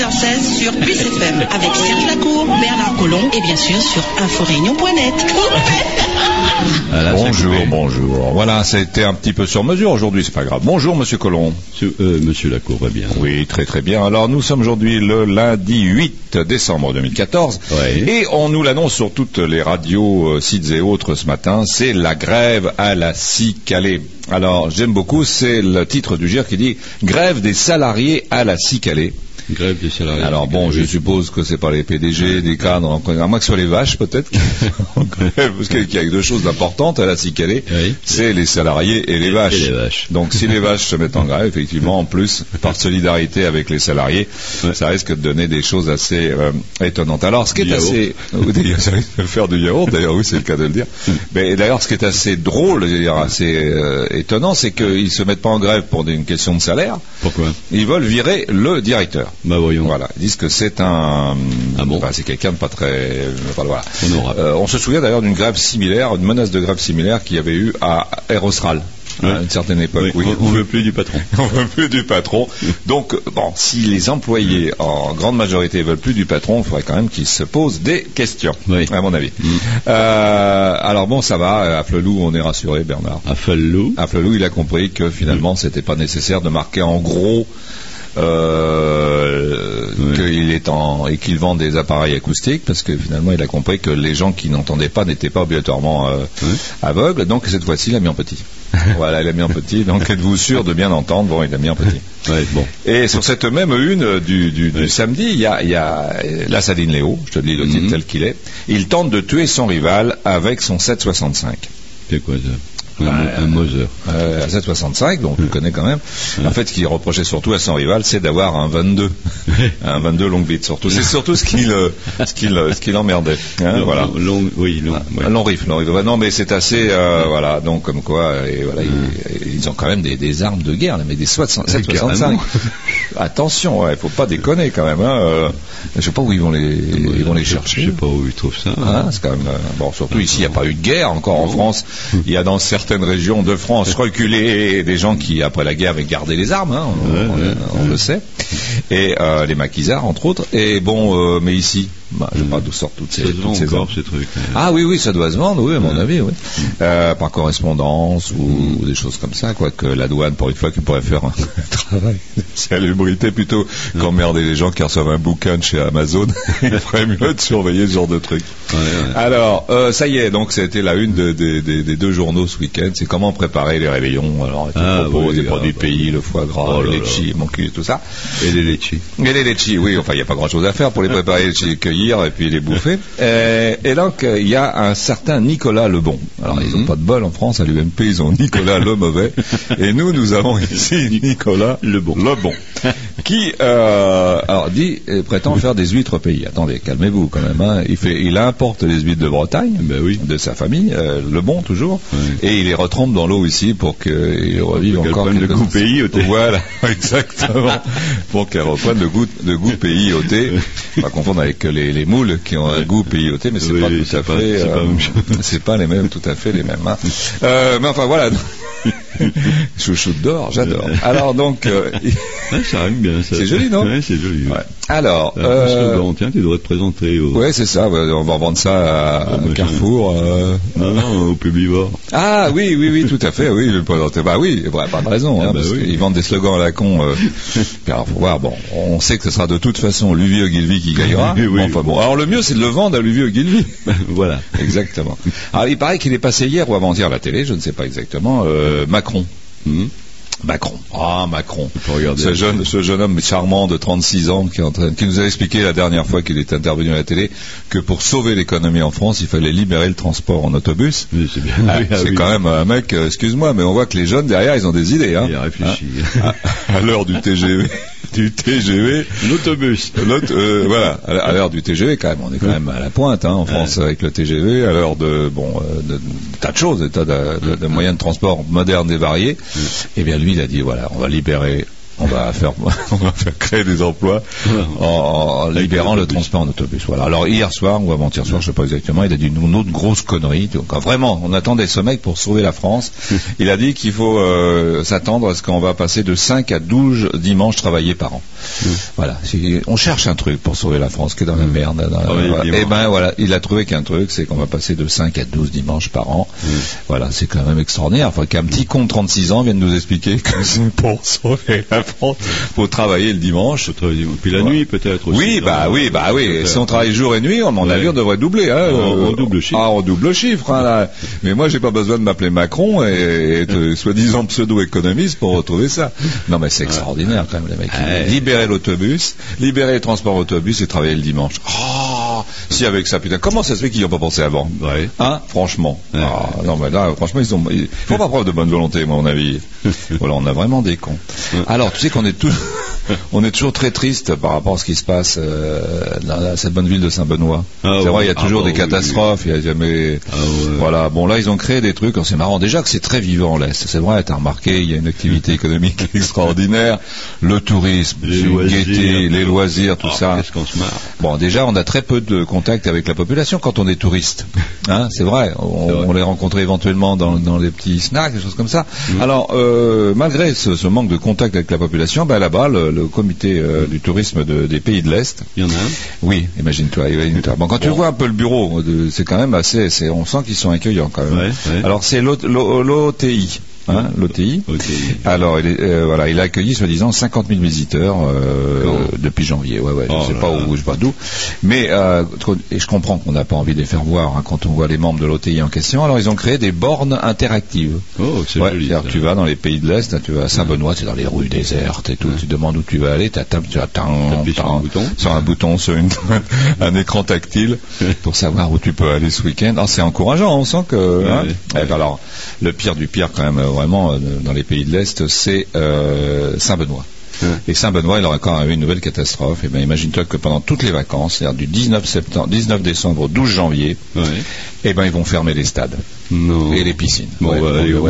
16h16 sur BICFM avec Serge Lacour, Bernard Collomb et bien sûr sur inforéunion.net. bonjour, bonjour. Voilà, c'était un petit peu sur mesure aujourd'hui, c'est pas grave. Bonjour, monsieur Collomb. Euh, monsieur Lacour va bien. Oui, très très bien. Alors, nous sommes aujourd'hui le lundi 8 décembre 2014. Et on nous l'annonce sur toutes les radios, euh, sites et autres ce matin, c'est la grève à la calée. Alors, j'aime beaucoup, c'est le titre du GIR qui dit Grève des salariés à la calée. Grève des salariés. Alors bon, je suppose que c'est pas les PDG, des cadres, à moins que ce soit les vaches peut-être, parce qu'il y a deux choses importantes à la Cicalée, c'est les salariés et les vaches. Donc si les vaches se mettent en grève, effectivement, en plus, par solidarité avec les salariés, ça risque de donner des choses assez euh, étonnantes. Alors ce qui est assez... ça risque de faire du yaourt, d'ailleurs oui c'est le cas de le dire. Mais d'ailleurs ce qui est assez drôle, assez euh, étonnant, c'est qu'ils se mettent pas en grève pour une question de salaire. Pourquoi? Ils veulent virer le directeur. Bah voyons. Voilà, ils disent que c'est un, ah bon c'est quelqu'un de pas très, voilà. Euh, on se souvient d'ailleurs d'une grève similaire, une menace de grève similaire qu'il y avait eu à Aerostral. à une certaine époque. Oui, on, ne veut plus du patron. on veut plus du patron. Donc, bon, si les employés en grande majorité veulent plus du patron, il faudrait quand même qu'ils se posent des questions, à mon avis. Mm. Euh, alors bon, ça va. À Flelou, on est rassuré, Bernard. À Flelou. À Flelou, il a compris que finalement, c'était pas nécessaire de marquer en gros euh, qu'il est en et qu'il vend des appareils acoustiques parce que finalement il a compris que les gens qui n'entendaient pas n'étaient pas obligatoirement euh, aveugles. Donc cette fois-ci il a mis en petit. voilà, il a mis en petit. Donc êtes-vous sûr de bien entendre? Bon, il a mis en petit. bon. Et sur cette même une du, du, samedi, il y a, y a la Saline Léo, je te dis le titre mhm. tel qu'il est. Il tente de tuer son rival avec son 765. C'est quoi ça? Un, Moser. Euh, à 7,65, donc on le connaît quand même. En fait, ce qu'il reprochait surtout à son rival, c'est d'avoir un 22, un 22 long bit. Surtout, c'est surtout ce qu'il, euh, ce qu'il, euh, ce qu'il emmerdait. Hein, voilà. Long, oui, long, ouais. long riff, long riff. non, mais c'est assez, euh, voilà. Donc comme quoi, et voilà, ils, ils, ont quand même des, des, armes de guerre, mais des 7,65. Attention, il faut pas déconner quand même. Hein. Euh, je sais pas où ils vont les, ils vont les chercher. Je sais pas où ils trouvent ça. Hein, c'est quand même bon. Surtout ici, il n'y a pas eu de guerre encore en France. Il y a dans certains certaines régions de France reculées des gens qui, après la guerre, avaient gardé les armes, hein, on, le sait, et euh, les maquisards, entre autres. Et bon, euh, mais ici, bah, je ne sais pas d'où sortent toutes ces, toutes ces encore, ces trucs. Ah oui, oui, ça doit se vendre, oui, à mon avis, oui. Euh, par correspondance ou, des choses comme ça, quoi, que la douane, pour une fois, qui pourrait faire un travail de salubrité plutôt qu'emmerder les gens qui reçoivent un bouquin chez Amazon. Il ferait mieux de surveiller ce genre de trucs. Alors, euh, ça y est, donc c'était la une de, des deux journaux ce week-end. C'est comment préparer les réveillons. Alors, ah, propos, des produits ah, pays, le foie gras, oh les litchis, mon cul, tout ça. Et les litchis. Et les litchis, oui. Enfin, il n'y a pas grand-chose à faire pour les préparer, les cueillir et puis les bouffer. et, et donc, il y a un certain Nicolas Lebon. Alors, ils n'ont mhm. pas de bol en France, à l'UMP, ils ont Nicolas le mauvais. Et nous, nous avons ici Nicolas Lebon. Lebon qui euh, alors dit prétend faire des huîtres au pays. Attendez, calmez-vous quand même. Hein. Il fait, il importe les huîtres de Bretagne, ben oui. de sa famille, euh, le bon toujours, et il les retrempe dans l'eau ici pour qu'ils revivent encore le goût pays au thé. Voilà, exactement, pour qu'elles reprennent le goût de goût pays au thé. Pas confondre avec les, les, moules qui ont un goût pays au thé, mais c'est pas tout à fait, c'est pas, pas, les mêmes, tout à fait les mêmes. Hein. Euh, mais enfin voilà. Chouchoute d'or, j'adore. Alors donc, euh, ça rime bien. C'est joli, non ouais, c'est joli. Ouais. Alors, euh, tiens, tu devrais te présenter. Au... Ouais, c'est ça. On va vendre ça à, Carrefour. Euh... Non, non, au Publivore. Ah oui, oui, oui, tout à fait. Oui, le présenter. Bah oui, bah, pas de raison. Ah, hein, bah parce oui. vendent des slogans à la con. Euh... Alors. Bon, on sait que ce sera de toute façon Luvie Ogilvy qui gagnera. oui, enfin bon. Alors le mieux, c'est de le vendre à Luvie Ogilvy. voilà, exactement. Alors il paraît qu'il est passé hier ou avant-hier à la télé, je ne sais pas exactement. Euh, Macron. Hmm. Macron. Ah, Macron. Ce jeune, ce jeune homme charmant de 36 ans qui, qui nous a expliqué la dernière fois qu'il est intervenu à la télé que pour sauver l'économie en France, il fallait libérer le transport en autobus. c'est ah, ah quand même un mec, euh, excuse-moi, mais on voit que les jeunes derrière, ils ont des idées. Hein. Il a réfléchi. Hein. à l'heure du TGV. Du TGV. L'autobus. Euh, voilà, à l'heure du TGV, quand même, on est quand même à la pointe hein, en France avec le TGV, à l'heure de, bon, euh, de, tas de choses, de tas de, moyens de transport modernes et variés. Et eh bien lui, il a dit, voilà, on va libérer on va faire, on va faire créer des emplois en, libérant le transport en autobus. Voilà. Alors hier soir ou avant-hier soir, je sais pas exactement, il a dit une autre grosse connerie. Donc, vraiment, on attendait ce mec pour sauver la France. il a dit qu'il faut euh, s'attendre à ce qu'on va passer de 5 à 12 dimanches travaillés par an. Voilà. On cherche un truc pour sauver la France qui est dans la merde. Ah Et eh ben voilà, il a trouvé qu'un truc, c'est qu'on va passer de 5 à 12 dimanches par an. Voilà, c'est quand même extraordinaire. Enfin, qu'un petit con de 36 ans vienne nous expliquer que c'est pour sauver la France, faut travailler le dimanche. Puis la nuit peut-être aussi. Oui, bah oui, bah oui. Si on travaille jour et nuit, à mon avis, on devrait doubler. Hein, en, double chiffre. Ah, en double chiffre. Hein, Mais moi, j'ai pas besoin de m'appeler Macron et, être soi-disant pseudo-économiste pour retrouver ça. Non, mais c'est extraordinaire quand même, les mecs. Libérer l'autobus, libérer les transports autobus et travailler le dimanche. Oh, si avec ça, putain, comment ça se fait qu'ils n'y ont pas pensé avant? Hein? Franchement. Ah, non, mais là, franchement, ils. Ils font pas preuve de bonne volonté, à mon avis. voilà, on a vraiment des cons. Alors, sais qu'on est tous. on est toujours très triste par rapport à ce qui se passe euh, dans cette bonne ville de Saint-Benoît. Ah c'est vrai, il y a toujours ah des catastrophes, il y a jamais. Ah voilà. Bon, là, ils ont créé des trucs. C'est marrant. Déjà que c'est très vivant l'est. C'est vrai. T'as remarqué, il y a une activité économique extraordinaire, le tourisme, les loisirs, les loisirs, tout ça. Qu'est-ce qu'on se marre. Bon, déjà, on a très peu de contact avec la population quand on est touriste. Hein, c'est vrai. On, les rencontre éventuellement dans, dans les petits snacks, des choses comme ça. Mm. Alors, euh, malgré ce, manque de contact avec la population, ben là-bas, le, le comité euh, du tourisme des pays de l'Est. Il y en a un Oui, imagine-toi. Bon, quand tu vois un peu le bureau, c'est quand même assez. On sent qu'ils sont accueillants quand même. Alors c'est l'OTI. Hein, l'OTI. Alors, il, euh, voilà, il a accueilli, soi-disant, 50 000 visiteurs euh, depuis janvier. Ouais, ouais, je ne oh sais pas où, je sais pas d'où. Mais euh, et je comprends qu'on n'a pas envie de les faire voir hein, quand on voit les membres de l'OTI en question. Alors, ils ont créé des bornes interactives. Oh, c'est joli. Tu vas dans les pays de l'Est, hein, tu vas à Saint-Benoît, c'est dans les rues désertes et tout. Tu demandes où tu vas aller, tu attends, tu attends sur un bouton, sur un bouton, sur un écran tactile pour savoir où tu peux aller ce week-end. Ah, c'est encourageant. On sent que. Hein. Eh, alors, le pire du pire quand même vraiment euh, dans les pays de l'Est, c'est euh, Saint-Benoît. Et Saint-Benoît, il aura encore eu une nouvelle catastrophe. Et eh bien, imagine-toi que pendant toutes les vacances, c'est-à-dire du 19 septembre, 19 décembre au 12 janvier, eh ben, ils vont fermer les stades. Et les piscines. Bah,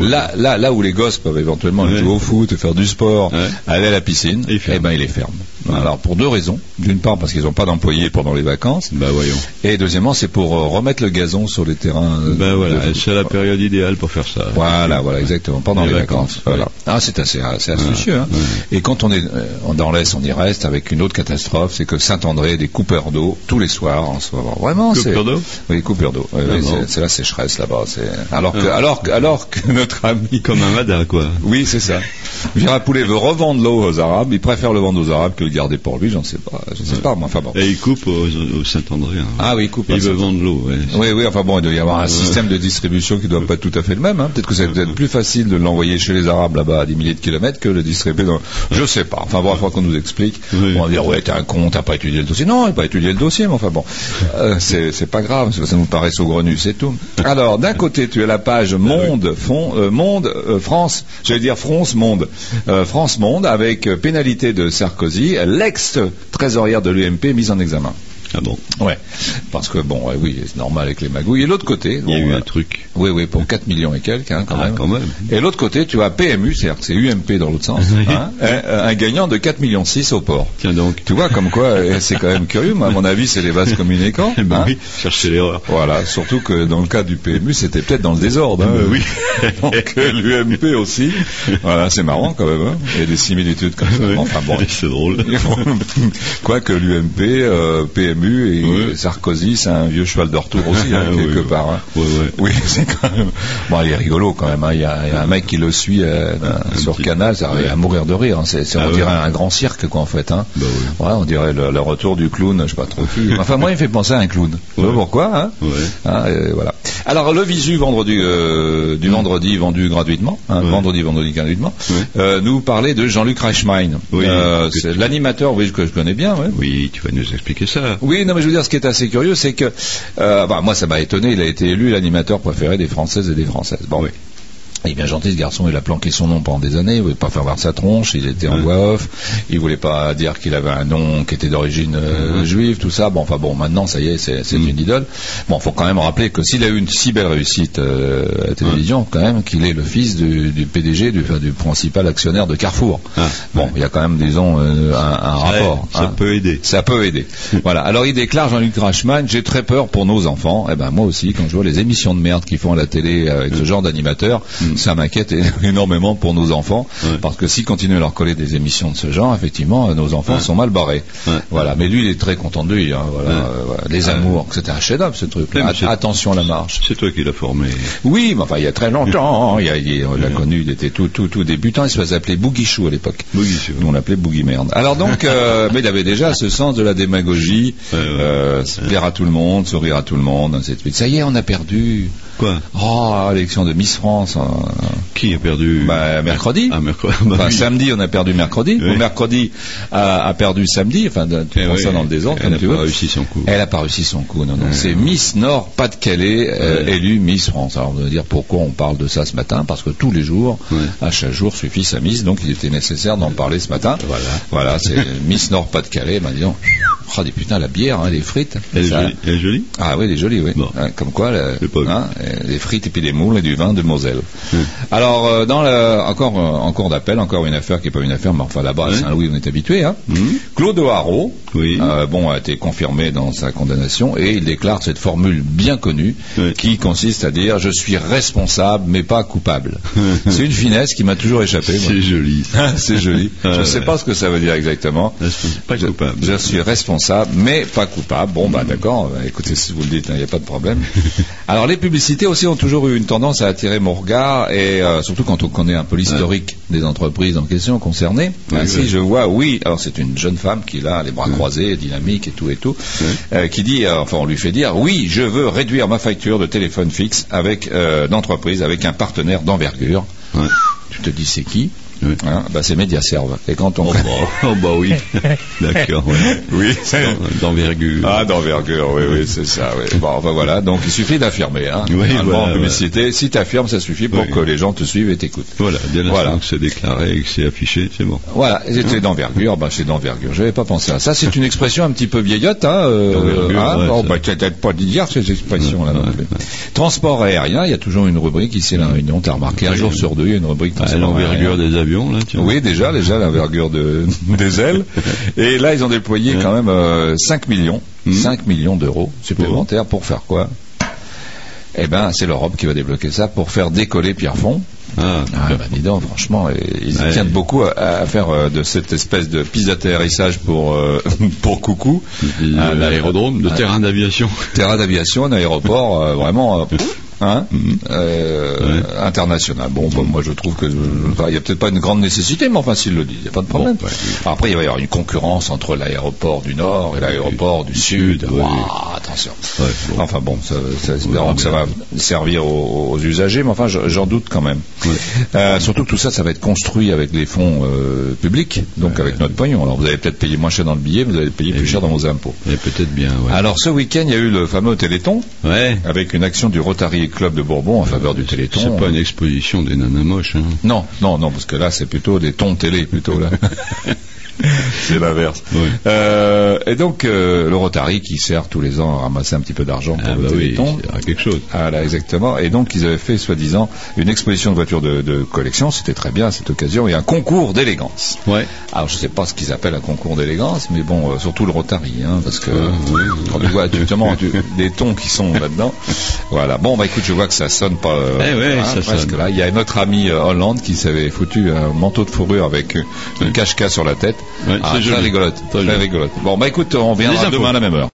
là, là, là où les gosses peuvent éventuellement jouer au foot, et faire du sport, aller à la piscine, eh ben, ils les ferment. Alors, pour deux raisons. D'une part, parce qu'ils n'ont pas d'employés pendant les vacances. Bah, voyons. Et deuxièmement, c'est pour euh, remettre le gazon sur les terrains. Euh, bah, voilà, c'est la période idéale pour faire ça. Voilà, voilà, exactement. Pendant les, vacances. Voilà. Ah, c'est assez, assez astucieux. Hein. Et quand on est euh, dans l'Est, on y reste avec une autre catastrophe, c'est que Saint-André, des coupeurs d'eau tous les soirs en ce moment. Vraiment, c'est. Coupeurs d'eau? Oui, coupeurs d'eau. Ah c'est la sécheresse là-bas. Alors que, ah. alors, alors que notre ami. Comme un madin, quoi. Oui, c'est ça. Gérard Poulet veut revendre l'eau aux Arabes. Il préfère le vendre aux Arabes que le garder pour lui. J'en sais pas. Je sais pas. enfin bon. Et il coupe au, Saint-André. Hein. Ah oui, il coupe. Il veut vendre l'eau. Oui, oui. Enfin bon, il doit y avoir un système de distribution qui doit pas être tout à fait le même. Hein. Peut-être que c'est peut-être plus facile de l'envoyer chez les Arabes là-bas à des milliers de kilomètres que le distribuer dans. Je sais pas. Enfin bon, il faut qu'on nous explique. On va dire ouais, t'es un con, t'as pas étudié le dossier. Non, il n'a pas étudié le dossier. Mais enfin bon, euh, c'est pas grave. Ça nous paraît saugrenu, c'est tout. Alors d'un côté, tu as la page Monde, fond, euh, Monde, euh, France. J'allais dire France Monde, France Monde avec pénalité de Sarkozy, l'ex-trésorière de l'UMP mise en examen. Ah bon Ouais. Parce que, bon, oui, c'est normal avec les magouilles. Et l'autre côté. Il y a eu un truc. Oui, oui, pour 4 millions et quelques, hein, quand, ah, même. quand même. Et l'autre côté, tu as PMU, c'est-à-dire que c'est UMP dans l'autre sens, hein, un, gagnant de 4 millions 6 au port. Tiens donc. Tu vois, comme quoi, c'est quand même curieux. Moi, à mon avis, c'est les vases communicants. Eh ben hein. oui, chercher l'erreur. Voilà, surtout que dans le cas du PMU, c'était peut-être dans le désordre. Hein. oui. donc, l'UMP aussi. Voilà, c'est marrant quand même. Il y a des similitudes comme ça. Enfin bon. C'est drôle. Quoique l'UMP, euh, PMU et Sarkozy, c'est un vieux cheval de retour aussi, hein, quelque part. Hein. Oui, c'est quand même. Bon, il est rigolo quand même. Hein. Il, y a, un mec qui le suit euh, sur Canal, ça à mourir de rire. C'est, on ah dirait un grand cirque, quoi, en fait. Bah on dirait le, retour du clown, je sais pas trop qui. Enfin, moi, il me fait penser à un clown. pourquoi voilà. Alors, le visu vendredi, euh, du vendredi vendu gratuitement, vendredi, vendredi gratuitement, euh, nous parlait de Jean-Luc Reichmein. c'est l'animateur, oui, que je connais bien. Oui, tu vas nous expliquer ça. Oui, non, mais je veux dire, ce qui est assez curieux, c'est que, euh, bah, moi, ça m'a étonné. Il a été élu l'animateur préféré des Françaises et des Françaises. Bon, oui. Il est bien gentil ce garçon, il a planqué son nom pendant des années, il voulait pas faire voir sa tronche, il était en voix off, il voulait pas dire qu'il avait un nom qui était d'origine euh, juive, tout ça. Bon, enfin bon, maintenant ça y est, c'est mm. une idole. Bon, faut quand même rappeler que s'il a eu une si belle réussite euh, à la télévision, quand même, qu'il est le fils du, PDG, du, du, principal actionnaire de Carrefour. Ah, bon, il y a quand même, disons, euh, un, rapport. ça hein. peut aider. Ça peut aider. voilà. Alors il déclare Jean-Luc Reichmann, j'ai très peur pour nos enfants. Eh ben moi aussi, quand je vois les émissions de merde qu'ils font à la télé avec ce genre d'animateur, mm. Ça m'inquiète énormément pour nos enfants, parce que s'ils continuent à leur coller des émissions de ce genre, effectivement, nos enfants sont mal barrés. Voilà. Mais lui, il est très content de lui. Hein, voilà. Euh, les amours, c'était un chef-d'œuvre ce truc. attention à la marche. C'est toi qui l'as formé. Oui, mais enfin, il y a très longtemps. il, il, on l'a connu. Il était tout, tout, tout débutant. Il se faisait appeler Boogie Chou à l'époque. Boogie Chou. On l'appelait Boogie Merde. Alors donc, euh, mais il avait déjà ce sens de la démagogie, euh, plaire à tout le monde, sourire à tout le monde, Ça y est, on a perdu. Quoi Oh, l'élection de Miss France. Hein. Qui a perdu bah, Mercredi. Ah, mercredi. Enfin, samedi, on a perdu mercredi. Ou mercredi a, a, perdu samedi. Enfin, tu eh ça dans le désordre. Elle n'a pas réussi son coup. Elle n'a pas réussi son coup. Non, non. C'est Miss Nord Pas-de-Calais euh, élue Miss France. Alors, on va dire pourquoi on parle de ça ce matin? Parce que tous les jours, à chaque jour suffit sa Miss. Donc, il était nécessaire d'en parler ce matin. Voilà. Voilà, c'est Miss Nord Pas-de-Calais. Ben, disons. Oh, des putains, la bière, hein, les frites. Elle, est jolie, Ah oui, elle est jolie, oui. Hein, comme quoi, hein, les frites et puis des moules et du vin de Moselle. Alors, euh, dans le, encore euh, en cours d'appel, encore une affaire qui n'est pas une affaire, mais enfin là-bas, à Saint-Louis, on est habitué. Hein. Mmh. Claude Haro, euh, bon, a été confirmé dans sa condamnation et il déclare cette formule bien connue qui consiste à dire je suis responsable mais pas coupable. C'est une finesse qui m'a toujours échappé. C'est joli. C'est joli. je ne sais pas ce que ça veut dire exactement. Pas coupable. Je, suis responsable mais pas coupable. Bon, bah d'accord. Bah, écoutez, si vous le dites, il hein, n'y a pas de problème. Alors les publicités aussi ont toujours eu une tendance à attirer mon regard et euh, surtout quand on connaît un peu l'historique des entreprises en question concernées. Ainsi, je vois, oui, alors c'est une jeune femme qui a les bras croisés, dynamique et tout et tout, euh, qui dit, euh, enfin on lui fait dire, oui, je veux réduire ma facture de téléphone fixe avec d'entreprise, avec un partenaire d'envergure. Tu te dis c'est qui? Hein, bah, c'est Mediaserve. Et quand on... Oh, bah, oh, bah oui. D'accord. Oui. D'envergure. Ah, d'envergure, oui, oui, c'est ça. Oui. Bon, enfin, voilà. Donc, il suffit d'affirmer. Hein. Oui, voilà, publicité, si tu affirmes, ça suffit pour que les gens te suivent et t'écoutent. Voilà. Dès voilà. que c'est déclaré et que c'est affiché, c'est bon. Voilà. C'était d'envergure. Bah, c'est d'envergure. Je n'avais pas pensé à ça. C'est une expression un petit peu vieillotte. Hein, euh, hein oh, bah, peut-être pas d'hier, ces expressions-là. Transport aérien, il y a toujours une rubrique ici à la Réunion. T'as remarqué, un jour sur deux, il y a une rubrique transport L'envergure des oui, déjà, déjà l'envergure de, des ailes. Et là, ils ont déployé quand même 5 euh, millions, 5 hmm. millions d'euros supplémentaires pour faire quoi? Eh ben, c'est l'Europe qui va débloquer ça pour faire décoller Pierrefonds. Ah, ah bah, dis donc, franchement, ils tiennent beaucoup à, faire euh, de cette espèce de piste d'atterrissage pour euh, pour coucou. Un aérodrome, de terrain d'aviation. Terrain d'aviation, un aéroport, vraiment hein, euh, international. Bon, moi je trouve que il n'y a peut-être pas une grande nécessité, mais enfin s'il le dit, il n'y a pas de problème. Après, il va y avoir une concurrence entre l'aéroport du Nord et l'aéroport du Sud. attention. Enfin bon, ça, ça espérons que ça va servir aux, usagers, mais enfin j'en doute quand même. Euh, surtout que tout ça, ça va être construit avec les fonds euh, publics, donc avec notre pognon. Alors vous allez peut-être payer moins cher dans le billet, vous allez payer plus cher dans vos impôts. peut-être bien. Alors ce week-end, il y a eu le fameux Téléthon, avec une action du Rotary Club de Bourbon en faveur du Téléthon. C'est pas une exposition des nanas moches. Hein. Non, non, non, parce que là c'est plutôt des tons télé plutôt là. c'est l'inverse. Euh, et donc euh, le Rotary qui sert tous les ans à ramasser un petit peu d'argent pour ah le bah Téléthon. Oui, quelque chose. Ah là exactement. Et donc ils avaient fait soi-disant une exposition de voitures de, collection. C'était très bien cette occasion et un concours d'élégance. Ouais. Alors je sais pas ce qu'ils appellent un concours d'élégance, mais bon euh, surtout le Rotary, hein, parce que quand tu vois justement des tons qui sont là-dedans. Voilà. Bon bah écoute, je vois que ça sonne pas. Eh hein, presque là. Il y a notre ami Hollande qui s'avait foutu un manteau de fourrure avec une cache-cache sur la tête. Ouais, ah, très rigolote. Très rigolote. Bon, bah écoute, on viendra demain à la même heure.